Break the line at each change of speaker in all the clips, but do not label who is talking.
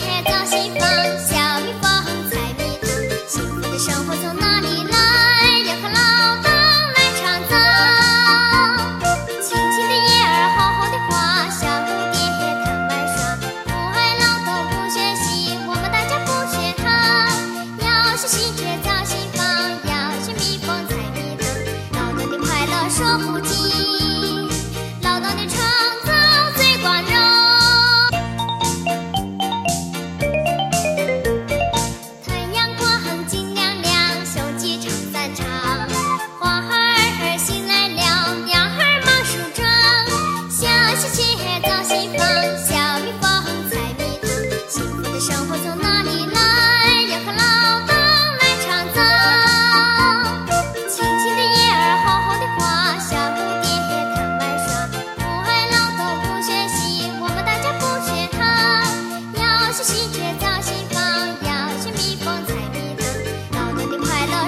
嘿造新房小蜜蜂采蜜糖幸福的生活从哪里来要靠劳动来创造青青的叶儿红红的花小蝴蝶贪玩耍不爱劳动不学习我们大家不学它要学喜鹊造新房要学蜜蜂采蜜糖劳动的快乐说不尽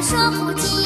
说不尽